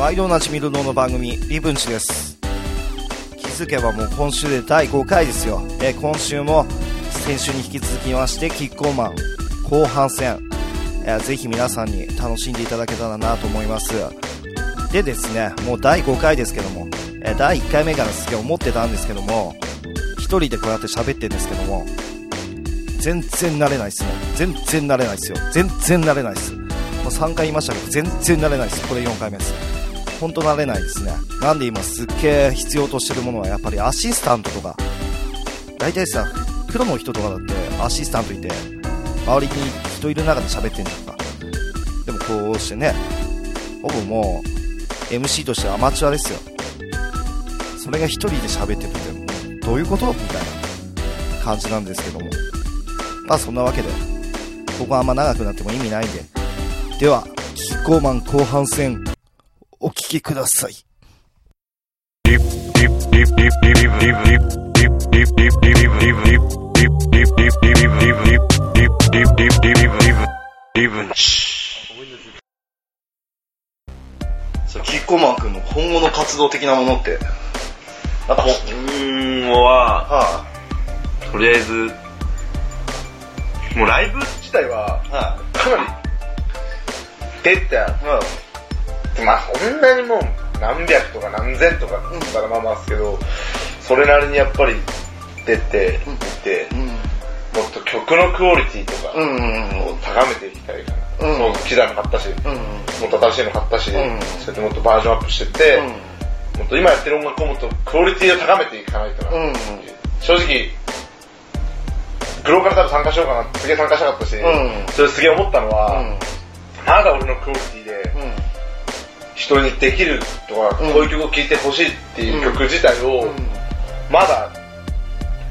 毎度おなじみルノの番組リブンチです。気づけばもう今週で第5回ですよ、え今週も先週に引き続きましてキッコーマン後半戦、えーぜひ皆さんに楽しんでいただけたらなと思います。でですねもう第5回ですけども、え第1回目からすげえ思ってたんですけども一人でこうやって喋ってるんですけども全然慣れないっすね。全然慣れないっすよ。全然慣れないっす。もう3回言いましたけど全然慣れないです。これ4回目です。本当慣れないですね。なんで今すっげえ必要としてるものはやっぱりアシスタントとか。大体さプロの人とかだってアシスタントいて周りに人いる中で喋ってんじゃんか。でもこうしてね僕もう MC としてアマチュアですよ。それが一人で喋ってるってどういうことみたいな感じなんですけども。まあそんなわけでここはあんま長くなっても意味ないんで。ではキッコーマン後半戦。お聞きください。Even そうキッコーマン君の今後の活動的なものって。なんか今後は、はとりあえず、もうライブ自体は、い。はかなり、出て、いはいまあそんなにもう何百とか何千とかって言ったらまあまあですけど、それなりにやっぱり出て、うん。いて、うん。もっと曲のクオリティとかを高めていきたいかな。うん。そう機材も買ったし、うん。もっと新しいの買ったし、ん。そうやってもっとバージョンアップしてって、もっと今やってる音楽をもっとクオリティを高めていかないとな。う。ん。正直、グローカル多分参加しようかなすげえ参加したかったし、ん。それすげえ思ったのは、まだ俺のクオリティ人にできるとか、うん。こういう曲を聴いてほしいっていう曲自体を、まだ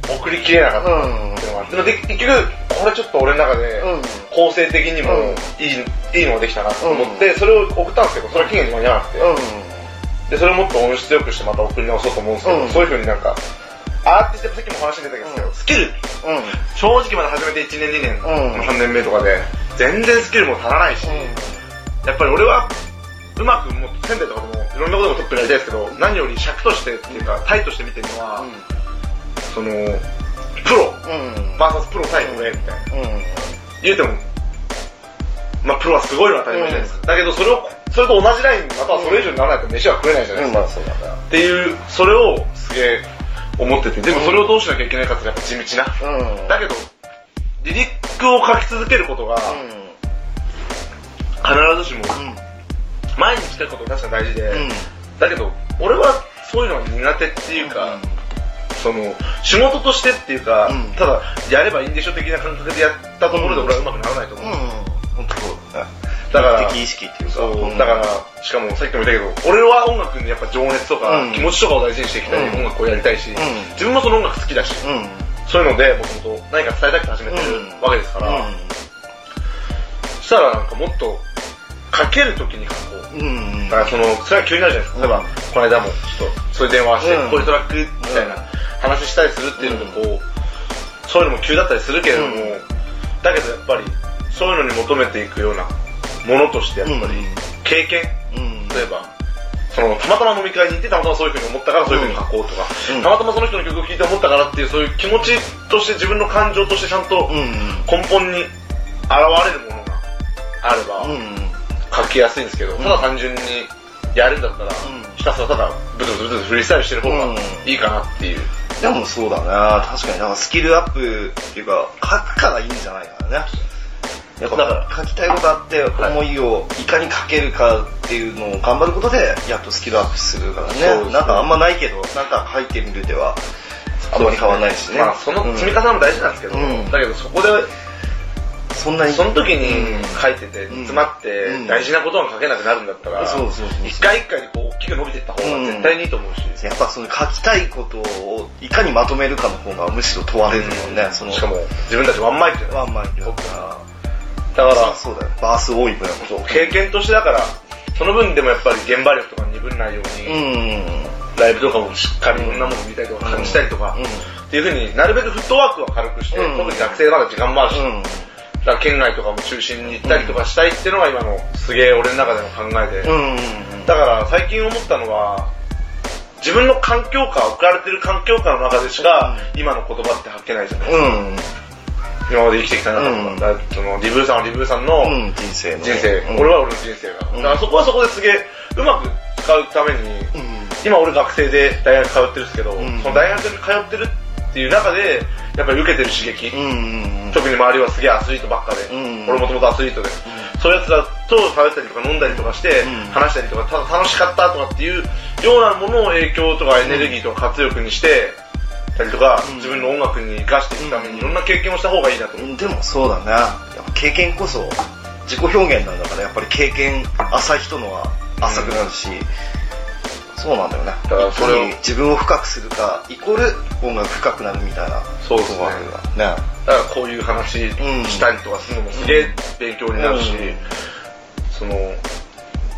送りきれなかったっていうのがあって、でもで結局、これちょっと俺の中で、構成的にもうん。いい,、いいのができたなと思って、それを送ったんですけど、それは期限に間に合わなくて、で、それをもっと音質良くしてまた送り直そうと思うんですけど、うん。そういう風になんか、アーティストさっきも話出たけど、うん。スキル、正直まだ始めて1年2年、うん。3年目とかで、全然スキルも足らないし、やっぱり俺は、うまくもう仙台とかでもいろんなことでもトップになりたいですけど、何より尺としてっていうか、タイとして見てるのは、その、プロ、バーサスプロ対上みたいな。言うても、まあプロはすごいのは当たり前じゃないですか。だけどそれを、それと同じライン、またはそれ以上にならないと飯は食えないじゃないですか。そうだね。っていう、それをすげえ思ってて、でもそれをどうしなきゃいけないかってやっぱ地道な。だけど、リリックを書き続けることが、必ずしも、前に来たことが確かに大事で、だけど、俺はそういうのが苦手っていうか、その、仕事としてっていうか、うん。ただ、やればいいんでしょ的な感覚でやったところで俺はうまくならないと思う。本当そうだねだから、敵意識っていうか。そう、うん。だから、しかもさっきも言ったけど、俺は音楽にやっぱ情熱とか、うん。気持ちとかを大事にしていきたい、うん。音楽をやりたいし、ん。自分もその音楽好きだし、そういうので、もともと何か伝えたくて始めてるうん。わけですから、そしたらなんかもっと、書けるときに書こう。だからその、それは急になるじゃないですか。例えば、この間もちょっと、そういう電話して、うん。こういうトラックみたいな話したりするっていうので、こう、そういうのも急だったりするけれども、うん。だけどやっぱり、そういうのに求めていくようなものとして、やっぱりうん、経験、例えば、その、たまたま飲み会に行って、たまたまそういうふうに思ったからそういうふうに書こうとか、うん。たまたまその人の曲を聴いて思ったからっていう、そういう気持ちとして自分の感情としてちゃんと根本に現れるものがあれば、書きやすいんですけど、ただ単純にやるんだったら、ひたすらただブツブツブツフリースタイルしてる方がいいかなっていう。でもそうだね確かに。なんかスキルアップっていうか書くからいいんじゃないかな。ねやっだからぱ書きたいことあって思いをいかに書けるかっていうのを頑張ることでやっとスキルアップするからね。ね。なんかあんまないけどなんか書いてみるではあんまり変わらないしね。まあその積み重ねも大事なんですけど、うん。だけどそこで、そんなに。その時にうん。書いてて、うん。詰まってうん。大事なことが書けなくなるんだったら、そうそうそう一回一回でこう大きく伸びていった方が絶対にいいと思うし、やっぱその書きたいことをいかにまとめるかの方がむしろ問われるもんね、その。しかも自分たちワンマイクワンマンだかだからら、そうだよ。バース多い分そう経験としてだから、その分でもやっぱり現場力とか鈍んないよううに、ん。ライブとかもしっかりいろん。なものを見たりとか感じたりとか、うん。っていうふうになるべくフットワークは軽くして、うん。特に学生でまだ時間もあるし、うんだ県外とかも中心に行ったりとかしたいっていうのが今のすげえ俺の中での考えで。うんうんうん。だから最近思ったのは、自分の環境下、置かれてる環境下の中でしか、今の言葉って吐けないじゃないですか。うん。今まで生きてきた中でも、うんそのリブーさんはリブーさんのうん、人生の。人生、うん俺は俺の人生が。うんだからそこはそこですげえ、うまく使うために、うん。今俺学生で大学通ってるんですけど、んその大学に通ってるっていう中で、やっぱり受けてる刺激、うんうんうん。特に周りはすげえアスリートばっかで、うん俺もともとアスリートで、そういう奴らと食べたりとか飲んだりとかして、うん。話したりとか、ただ楽しかったとかっていうようなものを影響とかエネルギーとか活力にして、たりとか、うん。自分の音楽に生かしていくためにいろんな経験をした方がいいなと思う。でもそうだね。やっぱ経験こそ自己表現なんだから、やっぱり経験浅い人のは浅くなるし、そうなんだよね。だからそれを自分を深くするか、イコール音楽深くなるみたいな。そうですねね。だからこういう話うんしたりとかするのもすげえ勉強になるし、うんその、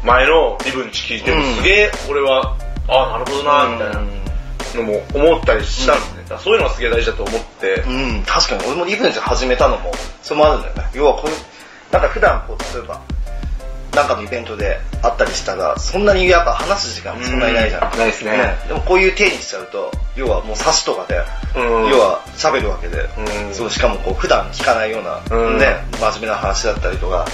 前のリブンチ聞いてもうんすげえ俺は、ああ、なるほどな、みたいなのも思ったりしたんですね。だからそういうのがすげえ大事だと思って、うん、確かに俺もリブンジ始めたのも、それもあるんだよね。要はこう、なんか普段こう、例えば、なんかのイベントで会ったりしたら、そんなにやっぱ話す時間そんなにないじゃん。うんないですね。でもこういう体にしちゃうと、要はもう冊子とかで、うん。要は喋るわけで、うん。そうしかもこう普段聞かないような、うん。ね、真面目な話だったりとか、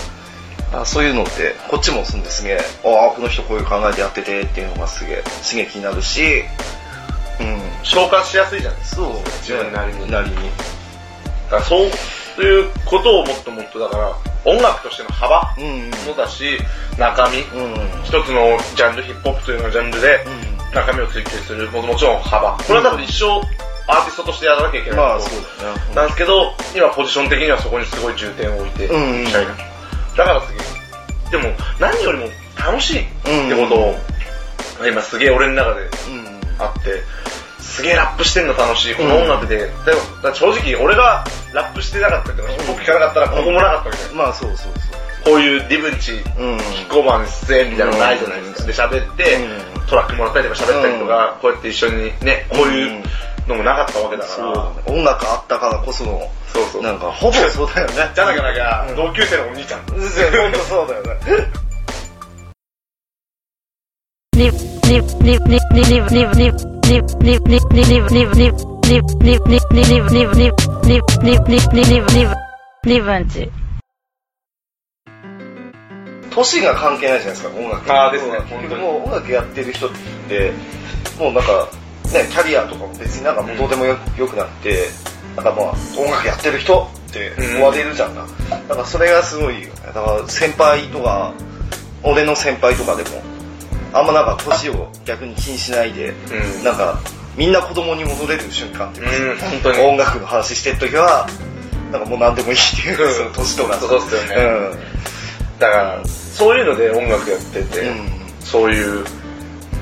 あそういうのって、こっちもすんですげえ、ああ、この人こういう考えでやっててっていうのがすげえ刺激になるし、うん、消化しやすいじゃないですか。そう、自分なりに。なりに。だからそういうことをもっともっとだから、音楽としての幅うん、もだし、中身、うん、一つのジャンル、ヒップホップというようなジャンルで、う中身を追求する、ももちろん幅。これは多分一生アーティストとしてやらなきゃいけないまあことそうだね。なんですけど、今ポジション的にはそこにすごい重点を置いて、うんしたいな。だからすげえ。でも、何よりも楽しいってことを、今すげえ俺の中でうん。あって、すげえラップしてんの楽しい、この音楽で。でも、正直俺がラップしてなかったけど、ヒップホップ聞かなかったらここもなかったわけじゃないまあそうそうこういうリブンチ。キッコーマン出演みたいなのないじゃないですか。で、喋って、うんトラックもらったりとか喋ったりとか、こうやって一緒にね、こういうのもなかったわけだから。そうだね。音楽あったからこその、そうそう。なんかほぼそうだよね。じゃなきゃなきゃ、同級生のお兄ちゃん。本当そうだよね。Live, live, live, live, live, live, live, 年が関係ないじゃないですか音楽ああですねけども音楽やってる人ってもうなんかねキャリアとかも別になんかもうどうでもよ,、よくなってなんかまあ音楽やってる人って追われるじゃんな、うん、だかそれがすごいだから先輩とか俺の先輩とかでもあんまなんか年を逆に気にしないで、うんなんか、みんな子供に戻れる瞬間っていうか、うん、本当に。音楽の話してるときは、なんかもう何でもいいっていう、年とかそうっすよねだから、そういうので音楽やってて、うんそういう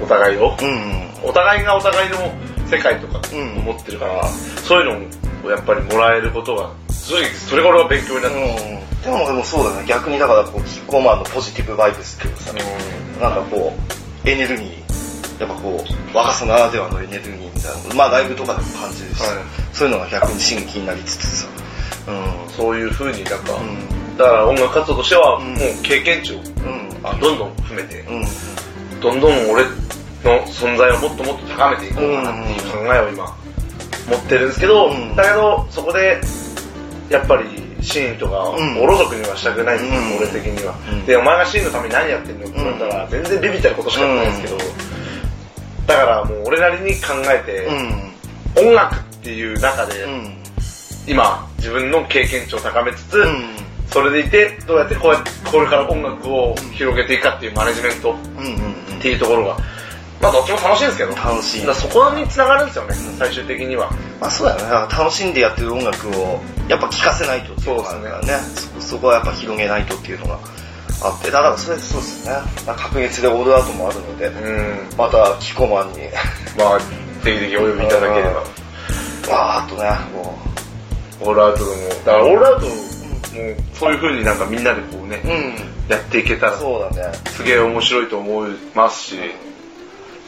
お互いを、うん。うん。お互いがお互いの世界とかうん思ってるから、そういうのをやっぱりもらえることが、正直それが俺は勉強になってます。うん。でもでもそうだね。逆にだからこう、キッコーマンのポジティブバイブスっていうかさ、なんかこう、エネルギー、やっぱこう、若さならではのエネルギーみたいなのまあライブとかでも感じるし、はいそういうのが逆に刺激になりつつさ。うん。そういう風になんか、うん。だから音楽活動としては、うんもう経験値をうん。あどんどん含めて、うん。どんどん俺の存在をもっともっと高めていこうかなっていう考えを今持ってるんですけど、うんだけどそこでやっぱりシーンとかうんおろそくにはしたくないんですよ、うん俺的には、うんでお前がシーンのために何やってんのって言われたら、全然ビビったることしかないんですけど、だからもう俺なりに考えて、うん。音楽っていう中で、うん。今自分の経験値を高めつつ、うん。それでいてどうやってこうやってこれから音楽を広げていくかっていうマネジメント。っていうところが、まあどっちも楽しいんですけど、楽しいそこに繋がるんですよね、最終的には。まあそうだよね。楽しんでやってる音楽を、やっぱ聴かせないとっていうのがあるからね。そこそこはやっぱ広げないとっていうのがあって。だからそれそうですね。まあ確実でオールアウトもあるので、うん。またキコマンに、まあ、ぜひぜひお呼びいただければ。わーっとね、もオールアウトでも、だからオールアウトも、そういう風になんかみんなでこうね、う。うん。やっていけたら、そうだね。すげえ面白いと思いますし、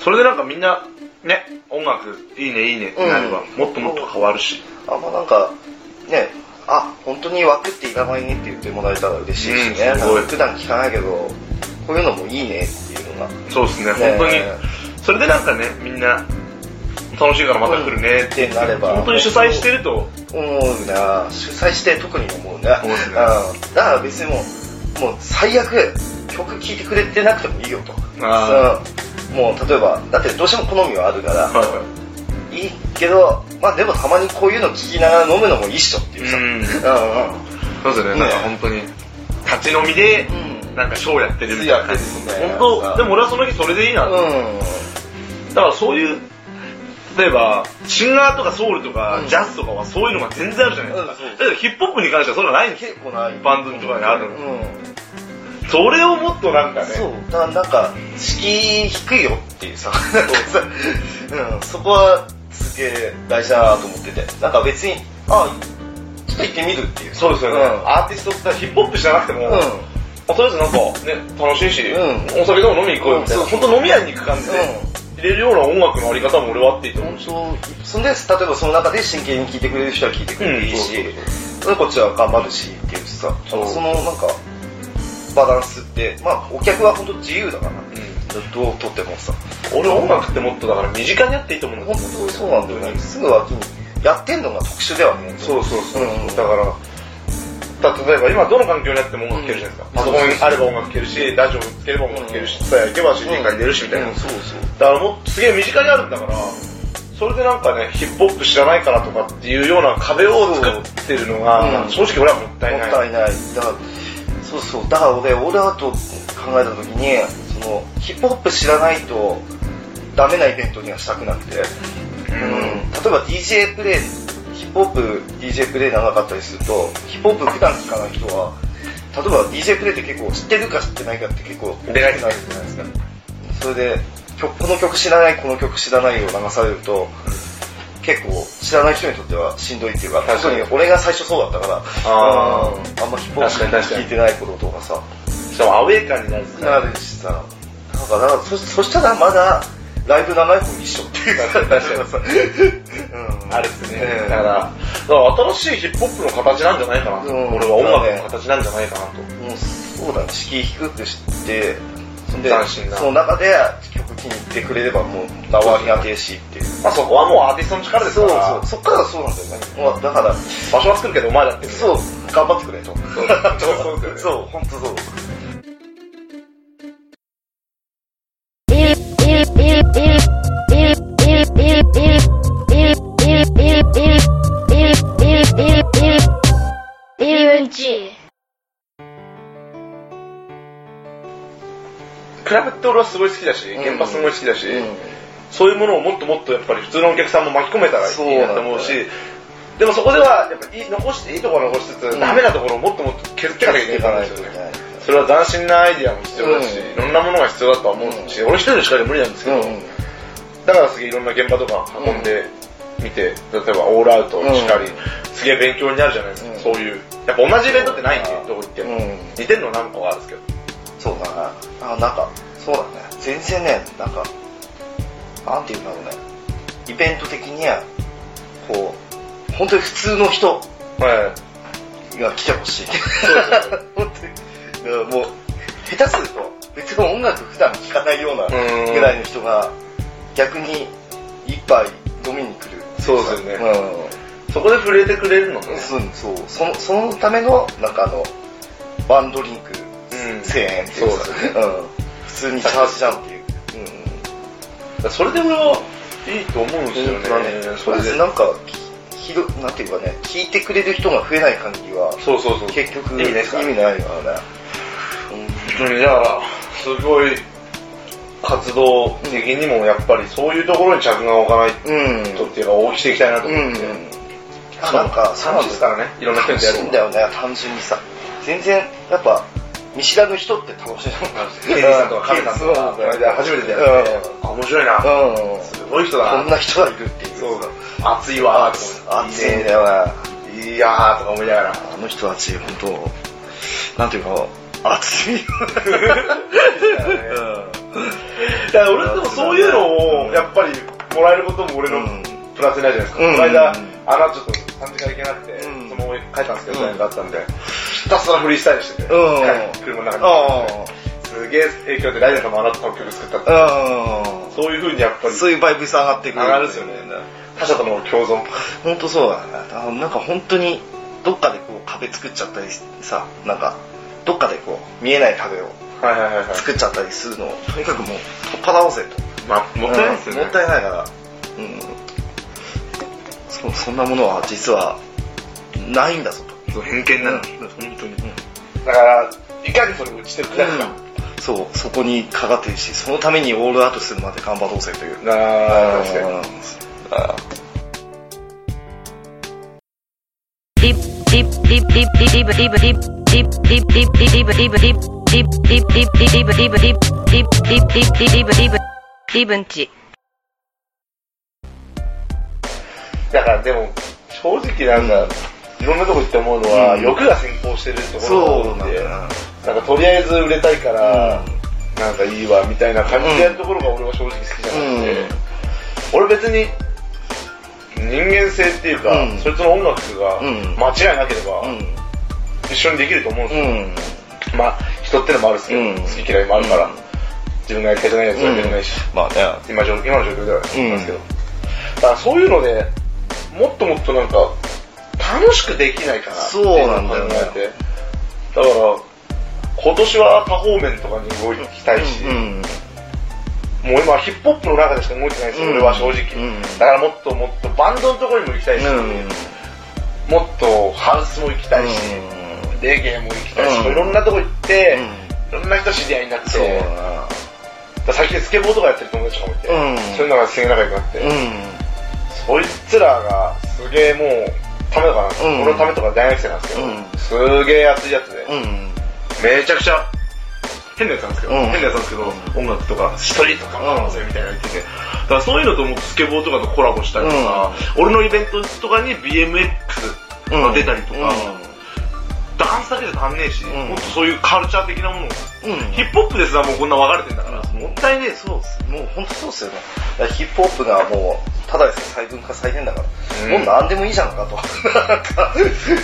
それでなんかみんな、ね、音楽いいねいいねってなれば、もっともっと変わるし。あんまなんか、ね、あ、本当に枠っていらないねって言ってもらえたら嬉しいしね。うんすごい普段聞かないけど、こういうのもいいねっていうのが。そうですね、ね本当に。それでなんかね、みんな、楽しいからまた来るねって、ってなれば本当に主催してると、思うな主催して特に思うね。思うねうん。だから別にもう、もう最悪曲聴いてくれてなくてもいいよと。あうん。もう例えば、だってどうしても好みはあるから、はいはいいけど、まあでもたまにこういうの聞きながら飲むのもいいっしょっていうさ。うん。うんうん。そうですよね、ね。なんか本当に、立ち飲みで、うん。なんかショーやってるみたいな。本当、でも俺はその日それでいいなと、うん。だからそういう、例えば、シンガーとかソウルとか、うん。ジャズとかはそういうのが全然あるじゃないですか。だけどヒップホップに関してはそういうのないんですよ。結構ない。バンドとかにあるのうん。それをもっとなんかね、そう、だからなんか、敷居低いよっていうさ、う。ん、そこはすげえ大事だなと思ってて、なんか別に、あ、ちょっと行ってみるっていう。そうですよね、うん。アーティストってヒップホップじゃなくても、うん。まあとりあえずなんかね、楽しいし、うん。お酒でも飲みに行こうよみたいな、うん。本当飲み屋に行く感じで、入れるような音楽のあり方も俺はあっていいと思うそんで、例えばその中で真剣に聞いてくれる人は聞いてくれるいいし、うんこっちは頑張るしっていうさ、そのなんか、バランスって、まあお客は本当自由だから、どうとってもさ。俺音楽ってもっとだから身近にあっていいと思うんだ本当そうなんだよね。すぐ脇に。やってんのが特殊ではね。そうそうそう。うんだから、だ例えば今どの環境にあっても音楽聴けるじゃないですか。パソコンあれば音楽聴けるし、ラジオつければ音楽聴けるし、伝え行けば CD 会に出るしみたいな。うんそうそう。だからもっとすげえ身近にあるんだから、それでなんかね、ヒップホップ知らないからとかっていうような壁を作ってるのが、うん正直俺はもったいない。もったいない。だから、そうそう。だから俺、オールアウト考えた時に、その、ヒップホップ知らないとダメなイベントにはしたくなくて、うん、例えば DJ プレイ、ヒップホップ DJ プレイ長かったりすると、ヒップホップ普段聴かない人は、例えば DJ プレイって結構知ってるか知ってないかって結構でかいなるじゃないですか。それで、曲この曲知らない、この曲知らないを流されると、結構知らない人にとってはしんどいっていうか、特に俺が最初そうだったから、あん。あんまヒップホップ確かに確かに。聞いてない頃とかさ、しかもアウェー感になるなるしさ、だからそそしたらまだライブ長い方が一緒っていう確かにさ、うんあるっすね。ええだから、だから新しいヒップホップの形なんじゃないかなと。うん俺は音楽の形なんじゃないかなと。もうそうだね、敷居低くして、そんでその中で曲気に入ってくれればもう縄に当てしっていう。まあそこはもうアーティストの力ですそうから。そう、そっからがそうなんだよね。もうだから、場所は作るけどお前だって。そう、頑張ってくれと。そうそう そう、本当そう。クラブって俺はすごい好きだし、現場すごい好きだし、うんそういうものをもっともっとやっぱり普通のお客さんも巻き込めたらいいなと思うしう、でもそこではやっぱいい残していいところ残しつつ、うんダメなところをもっともっと削っていかなきゃいけないんですよね。それは斬新なアイディアも必要だし、うんいろんなものが必要だとは思うし、俺一人の力で無理なんですけど、うん。だからすげえいろんな現場とか運んでみて、例えばオールアウトしかり、すげえ勉強になるじゃないですか、うんそういう。やっぱ同じイベントってないんで、どこ行っても。うん似てるの何個かあるんですけど。そうだな。あ、なんか、そうだね。全然ね、なんか、なんていうんだろうね。イベント的には、こう、本当に普通の人はい。が来てほしい。本当に。だからもう、下手すると、別に音楽普段聴かないようなうん。ぐらいの人が、逆に一杯飲みに来る。そうですよね。うん。そこで触れてくれるのね。そうそう。そのそのためのなんかあのワンドリンクうん。1000円っていうさそうん、普通にチャージじゃんっていう、それで俺はいいと思うんですよね。それで。それで。なんかひどなんていうかね聞いてくれる人が増えない限りはそうそうそう。結局意味ないから意味ないからね、本当にだから、すごい活動的にもやっぱりそういうところに着眼を置かないうんとっていうか、大きしていきたいなとう思って。んあなんか楽しいですからね。いろんな人楽とやるのしいんだよね単純にさ全然やっぱ見知らぬ人って楽しいケイジさんとかカメさんとか、初めて出会って、あ、面白いな。うんすごい人だな。こんな人がいるっていうそう熱いわ。熱いんだよねいやーとか思いながら。あの人たち、本当なんていうか、熱い。だから俺でもそういうのをやっぱりもらえることも俺のうんプラスになるじゃないですか。うんこの間、あのちょっと3時間行けなくて、うんそのも書いたんですけど、うんデザインがあったんで、ひたすらフリースタイルしてて、車の中あで。すげえ影響でライデンさんもあなたの曲作ったってあ。そういう風にやっぱりそういうバイブス上がってくる。上がるんですよね。他者との共存。本当そうだね。あなんか本当に、どっかでこう壁作っちゃったりさ、なんか、どっかでこう、見えない壁をはいはいはいはい。作っちゃったりするのを、とにかくもう、取っ払おうぜと。まあ、もったいないですよね。うんもったいないから。うん。そそんなものは実は、ないんだぞと。そう偏見なの。うん本当に。だから、いかにそれを打ちて砕くか。そう、そこにかかってるし、そのためにオールアウトするまで頑張ろうぜという。あー確かに。あリブリブリブリブリブリブリブリブだからでも正直なんか、いろんなとこ行って思うのは、欲が先行してるところが多いんでなんかとりあえず売れたいから、なんかいいわみたいな感じでやるところが俺は正直好きじゃなくて、俺別に人間性っていうか、そいつの音楽が間違いなければ、一緒にできると思うんですよ。うん。まあ、人ってのもあるんですけど、うん。好き嫌いもあるから、うん。自分がやりたゃないやつはやりたくないし、まあね。今状今の状況では言いますけど、だからそういうので、もっともっとなんか、楽しくできないかなっていうのをそうなんだよね。考えてだから、今年は多方面とかに動きたいし、うん。もう今ヒップホップの中でしか動いてないんですよ、うん。俺は正直、うん。だからもっともっとバンドのところにも行きたいし、もっとハウスも行きたいし、レゲエも行きたいし、うん。いろんなとこ行って、いろんな人知り合いになって、だ最近スケボーとかやってる友達とかもいて、うん。そういうのがすげえ仲良くなって、な。そいつらがすげえもう、ためとかなんですよ、うん。俺のためとか大学生なんですけど、うん。すげえ熱いやつで、うん。うん。めちゃくちゃ変なやつなんですけど、うん。変なやつなんですけど、音楽とかストリート頑張ろうぜみたいなの言ってて、だからそういうのともうスケボーとかとコラボしたりとか、俺のイベントとかに BMX が出たりとか、ダンスだけで足んねえし、んもっとそういうカルチャー的なものを、うん。ヒップホップですらもうこんな分かれてんだから、もったいねえそうっす。もう本当そうっすよね。ヒップホップがもう、ただでさえ細分化されてんだから、うんもう何でもいいじゃんかと。なんか、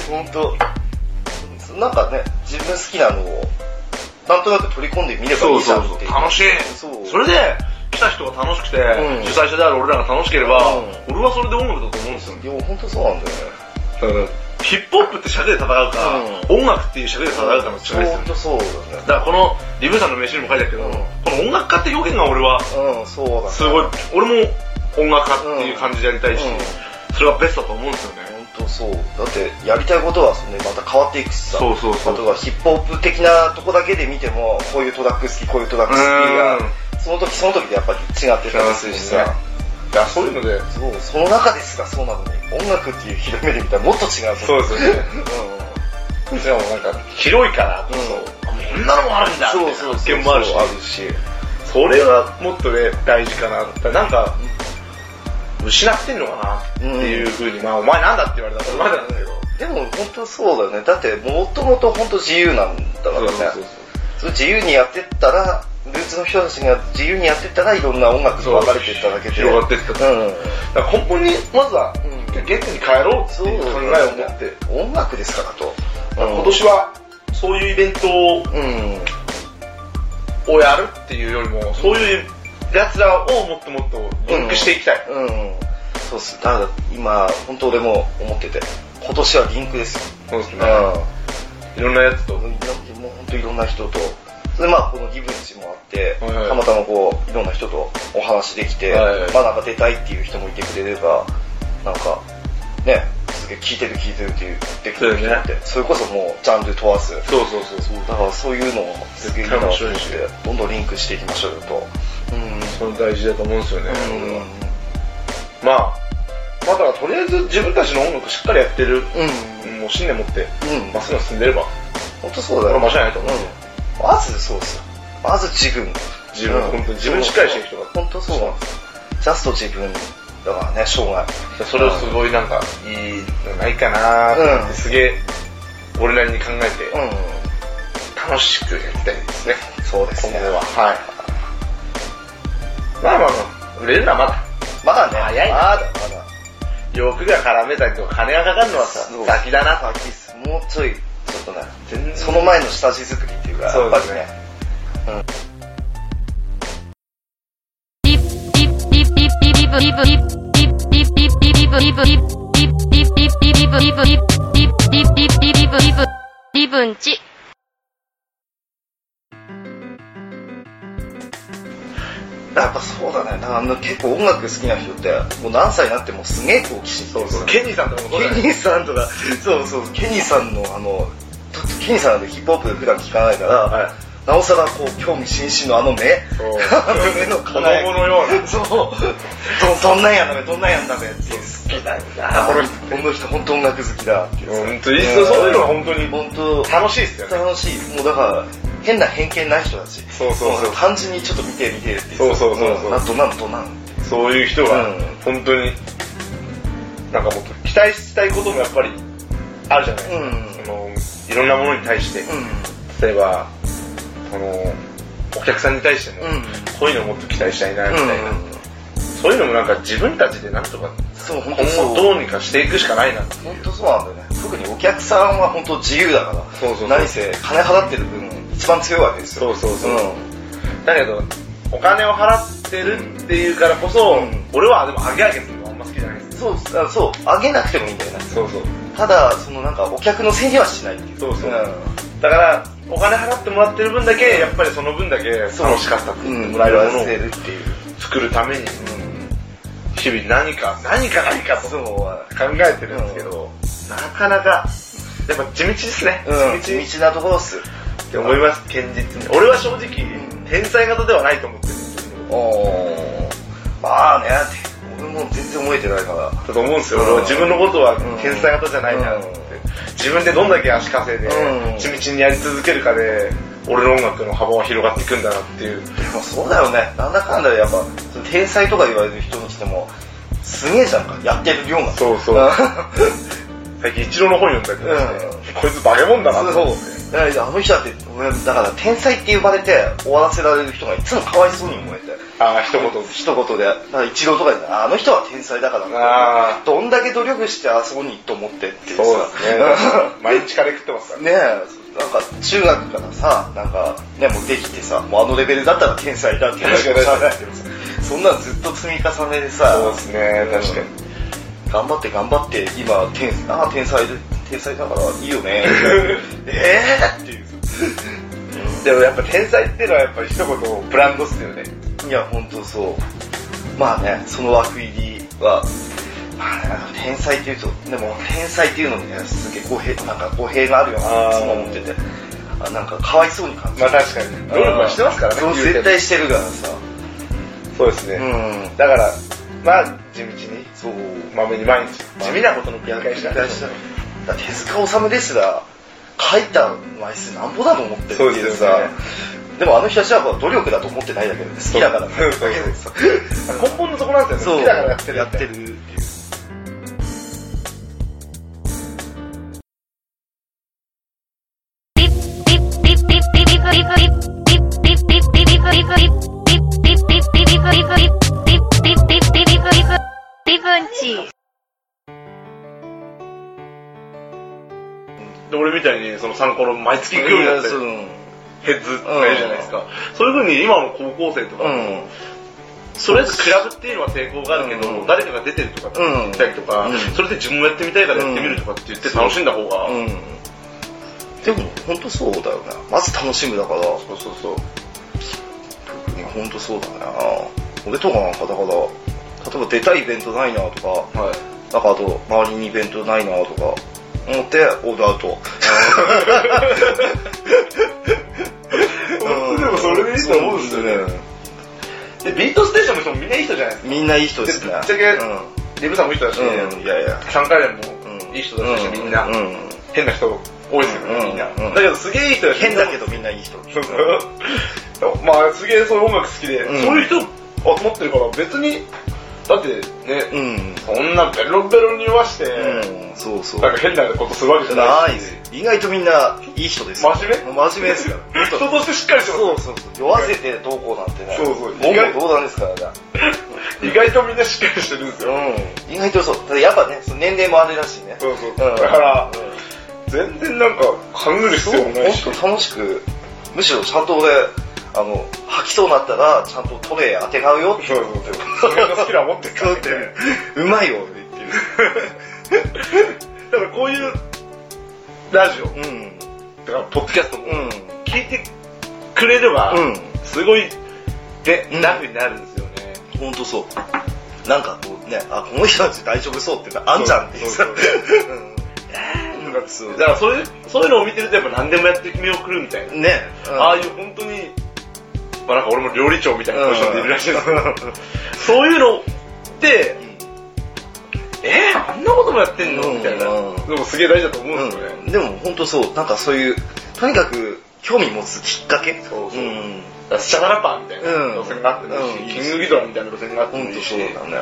本当なんかね、自分好きなのを、なんとなく取り込んでみればいいじゃんって。楽しいそうそれで来た人が楽しくて、うん主催者である俺らが楽しければ、うん俺はそれで音楽だと思うんですよいや、本当そうなんだよね。だからヒップホップって尺で戦うか、音楽っていう尺で戦うかの違いですよね本当そうだね。だからこのリブーさんの飯にも書いてあるけど、うんこの音楽家って表現が俺はうん、そうだね。すごい、俺も音楽家っていう感じでやりたいし、うんそれがベストだと思うんですよね。本当そう。だって、やりたいことはそんでまた変わっていくしさ。そうそうそうあとはヒップホップ的なとこだけで見ても、こういうトラック好き、こういうトラック好きがうん、その時その時でやっぱり違ってたりするしさ。いや、そういうので、そう、その中ですらそうなのに、音楽っていう広い目で見たらもっと違うとそう思ですよね。でもなんか、広いからこそ、こんなのもあるんだそうそうそう発見もあるし、あるし。それはもっとね、大事かな。なんか、失ってんのかなっていうふうに、まあ、お前なんだって言われたらお前なんだけど。でも本当そうだよね。だってもともと本当自由なんだからね。それ自由にやってったら、ルーツの人たちが自由にやってったらいろんな音楽に分かれていっただけで。広がっていった。うん。だから根本に、まずは、うん原点に帰ろうっていう考えを持って、音楽ですからと。今年はそういうイベントをうん。をやるっていうよりも、そういう奴らをもっともっとリンクしていきたい。うん。そうっす。だから今、本当俺も思ってて、今年はリンクですよ。そうですね。うん。いろんなやつと。もう本当いろんな人と、それでまあこのギブンチもあって、はいはいたまたまこういろんな人とお話できて、はいはいまあなんか出たいっていう人もいてくれれば、なんかね、すげえ聞いてる聞いてるっていうできる人もいて、それこそもうジャンル問わず、そうそうそうそう。だからそういうのをすげえいいなとどんどんリンクしていきましょうよと。うん。その大事だと思うんですよね。うん。まあ、まあだからとりあえず自分たちの音楽しっかりやってる、うん。もう信念持って、うん。まっすぐ進んでれば、本当そうだよ。これは間違いないと思う。うん。まずそうっすよ。まず自分。自分、うん本当に自分しっかりしてる人が。本当そうなんです。ジャスト自分だからね、生涯。それをすごいなんか、いいのないかなーって、うんすげえ、俺なりに考えて、うん。楽しくやりたいですね。そうですね。今後は。はい。まあまあまあ、売れるのはまだ。まだね、早いなまだまだ。欲が絡めたりとか金がかかるのはさそう、ガキだな。ガキっす。もうちょい、ちょっとね、その前の下地作りいうか、やっぱりね。リブンやっぱそうだねなあの結構音楽好きな人ってもう何歳になってもすげえ好奇心そうそうケニーさんとかケニーさんとかそうそうケニーさんのあのケニーさんなんてヒップホップ普段聞かないから、はいなおさらこう興味津々のあの目、そうあの目の輝き子供のようなそう、どどんなんやんだべ、どんなんやんだべっていう。好きだなこの人、この人本当音楽好きだっていうさ。本当にそうそういうのが本当に本当楽しいっすよね。楽しい。もうだから、変な偏見ない人たち。そうそうそうも単純にちょっと見て見てっていう。そうそうそうそうんあどなんどなんそういう人がうん、本当に、なんかもっと期待したいこともやっぱりあるじゃないですか。うんいろんなものに対して、う例えば、その、お客さんに対しても、ん。うん。こういうのもっと期待したいな、みたいな。うんそういうのもなんか自分たちでなんとか、そう、本今当そう。後どうにかしていくしかないなっていう本当そうなんだよね。特にお客さんは本当自由だから。そうそう何せ、金払ってる分、一番強いわけですよ。そうそうそううん。だけど、お金を払ってるっていうからこそ、うん俺はでも上げ上げするのあんま好きじゃないです。そう、あそう、あげなくてもいいんだよね。そうそう。ただ、そのなんか、お客のせいにはしないっていう。そうそうんだから、お金払ってもらってる分だけ、やっぱりその分だけ楽しかったってうん。言ってもらえるものをせるっていう。作るために、日々何か、何か何かと。考えてるんですけど、なかなか、やっぱ地道ですね。うん。地道地道なところっす。って思います、堅実に。俺は正直、天才型ではないと思ってるんですけど。まあね、俺も全然覚えてないから。だと思うんですよ。うん俺は自分のことはうん天才型じゃないなって。自分でどんだけ足かせでうん、地道にやり続けるかで、俺の音楽の幅は広がっていくんだなっていう。でもそうだよね。なんだかんだでやっぱ、天才とか言われる人にしても、すげえじゃんか、やってる量が。そうそう。最近一郎の本読んだけどね、うこいつバケモンだなとそう思って。。だからあの人だって、俺だから天才って呼ばれて終わらせられる人がいつもかわいそうに思えて。ああ、一言。一言で、だから一郎とかで、あの人は天才だからあどんだけ努力してあそこにと思ってって。そうですね。毎日カレー食ってますからね。ねえ、なんか中学からさ、なんかね、もうできてさ、もうあのレベルだったら天才だって話もさそんなんずっと積み重ねでさ、そうですね、確かに。頑張って頑張って、今、天ああ、天才で、天才だからいいよね。ええっていう。でもやっぱ天才っていうのはやっぱり一言ブランドっすよね。いや、ほんとそう。まあね、その枠入りは、まあね、天才っていうと、でも天才っていうのにね、すげえ語弊、なんか語弊があるよな、あーいつも思ってて。あなんかかわいそうに感じる。まあ確かに。努力はしてますからね。絶対してるからさ。そうですね。うん。だから、まあ地道に、そう。まめに毎日、地味なことの繰り返しだ繰り返しだだ手塚治虫ですら、書いた枚数なんぼだと思ってるっていうさでもあの人たちは努力だと思ってないだけで好きだから根本のそこなんですよね。好きだからやってる。やってるで俺みたいにその参考の毎月行くようになって。ヘッズがいるじゃないですか。そういう風に今の高校生とか、うん。それクラブっていうのは抵抗があるけど、うん誰かが出てるとか言ったりとか、うんそれで自分もやってみたいからやってみるとかって言って楽しんだ方が、うん。でも、本当そうだよね。まず楽しむだから、そうそうそう。本当そうだな。俺とかなんかだから、例えば出たいイベントないなとか、はい。なんかあと、周りにイベントないなとか、思って、オーダーアウト。本 当でもそれでいいと思うんですよね。で、ビートステーションの人もみんないい人じゃないですか。みんないい人ですね。でぶっちゃけうん。リブさんもいい人だし、うん、いやいや。参加連もうんいい人だし、みんな、うん。変な人多いですよね、うんみんな。うんだけどすげえいい人だし、変だけどみんないい人。まあ、すげえそういう音楽好きで、うんそういう人集まってるから別に、だってね、うん。そんなベロベロに言わして、うん、そうそう。なんか変なことするわけじゃな。ないです。意外とみんないい人ですよ。真面目？真面目ですから。人としてしっかりして。そうそうそう。酔わせてどうこうなんてね。そうそう言語道断ですからね。意外とみんなしっかりしてるんですよ。うん。意外とそう。ただやっぱね、その年齢もあれだしね。そうそう。うんだから、うん全然なんか、考える必要もないし。本当楽しく、むしろちゃんと俺、あの、吐きそうになったら、ちゃんとトレイ当てがうよってそうそうそう。それのスキルは持ってるからそうって、うまいよってだからこういうラジオ、言ってる。だからポッドキャストもうん。聞いてくれれば、うん。すごい、ね、うん楽になるんですよね。ほんとそう。なんかこうね、あ、この人たち大丈夫そうっていうのあんじゃんっていうさ。だからそういう、そういうのを見てるとやっぱ何でもやってみようくるみたいな。ね、ああいう本当に、まあなんか俺も料理長みたいなポジションでいるらしいんですけど、そういうのって、えー、あんなこともやってんの？みたいな。うんでもすげえ大事だと思うんですよね。うん、でも本当そう、なんかそういう、とにかく興味持つきっかけ？そうそううん。だからスチャダラパーみたいなうん路線があってもいいし、うんキングギドラみたいな路線があってもいいし。そうだね。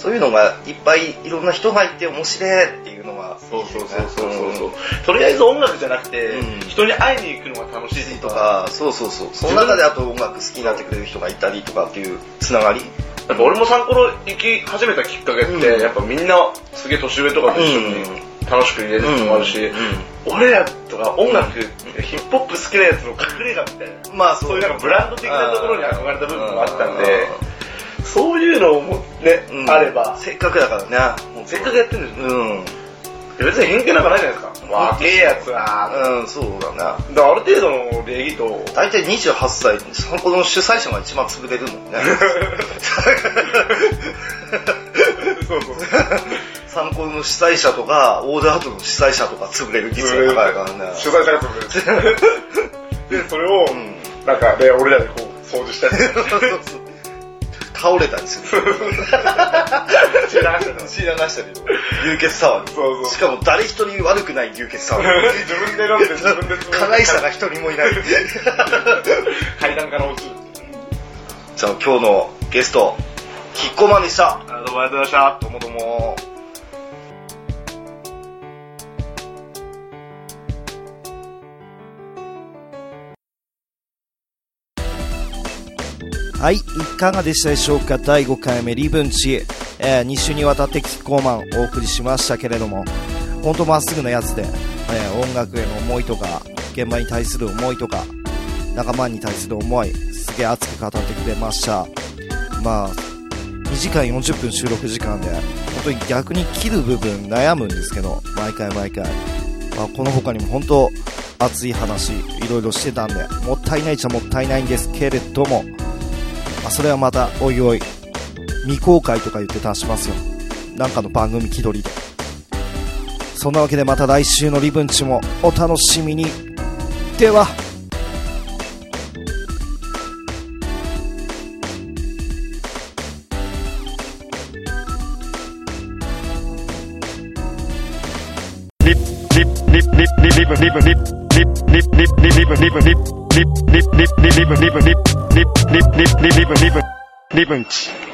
そういうのがいっぱいいろんな人がいて面白いっていうのがそうそうそうそうそうそう、とりあえず音楽じゃなくて、うん。人に会いに行くのが楽しいとか、そうそうそう。その中であと音楽好きになってくれる人がいたりとかっていうつながり？やっぱ俺もサンコロ行き始めたきっかけって、うん。やっぱみんなすげえ年上とかと一緒に楽しく入れるのもあるし、俺らとか音楽、ヒップホップ好きなやつの隠れ家みたいな、まあそう。いうなんかブランド的なところに憧れた部分もあったんで、そういうのもね、うんあれば、せっかくだからね。せっかくやってるんですよ。うん。別に偏見なんかないじゃないですか。わけえやつは。うん、そうだね。だある程度の礼儀と、大体28歳に散歩の主催者が一番潰れるもんね。そうそう。散歩の主催者とか、オーダーアートの主催者とか潰れる率が高いからね。取材者が潰れる。で、それを、んなんか、ね、俺らでこう、掃除したり。倒れたりする。知らんし血流したり。流血騒ぎ。そうそうしかも誰一人悪くない流血騒ぎ。自分で飲んで自分で加害者が一人もいない。階段から落ちる。じゃあ今日のゲスト、キッコーマンでした。あどうもありがとうございました。どうもどうも。はい、いかがでしたでしょうか？第5回目リブンチ、えー2週にわたってキッコーマンお送りしましたけれども、ほんとまっすぐなやつで、えー音楽への思いとか、現場に対する思いとか、仲間に対する思い、すげえ熱く語ってくれました。まあ、2時間40分収録時間で、本当に逆に切る部分悩むんですけど、毎回毎回。まあ、この他にも本当、熱い話、いろいろしてたんで、もったいないっちゃもったいないんですけれども、まあ、それはまた、おいおい、未公開とか言って出しますよ。なんかの番組気取りで。そんなわけでまた来週のリブンチもお楽しみに。では、リブリブリブリブリブリブリブリブリブリブリブリブリブリブリブリブリブ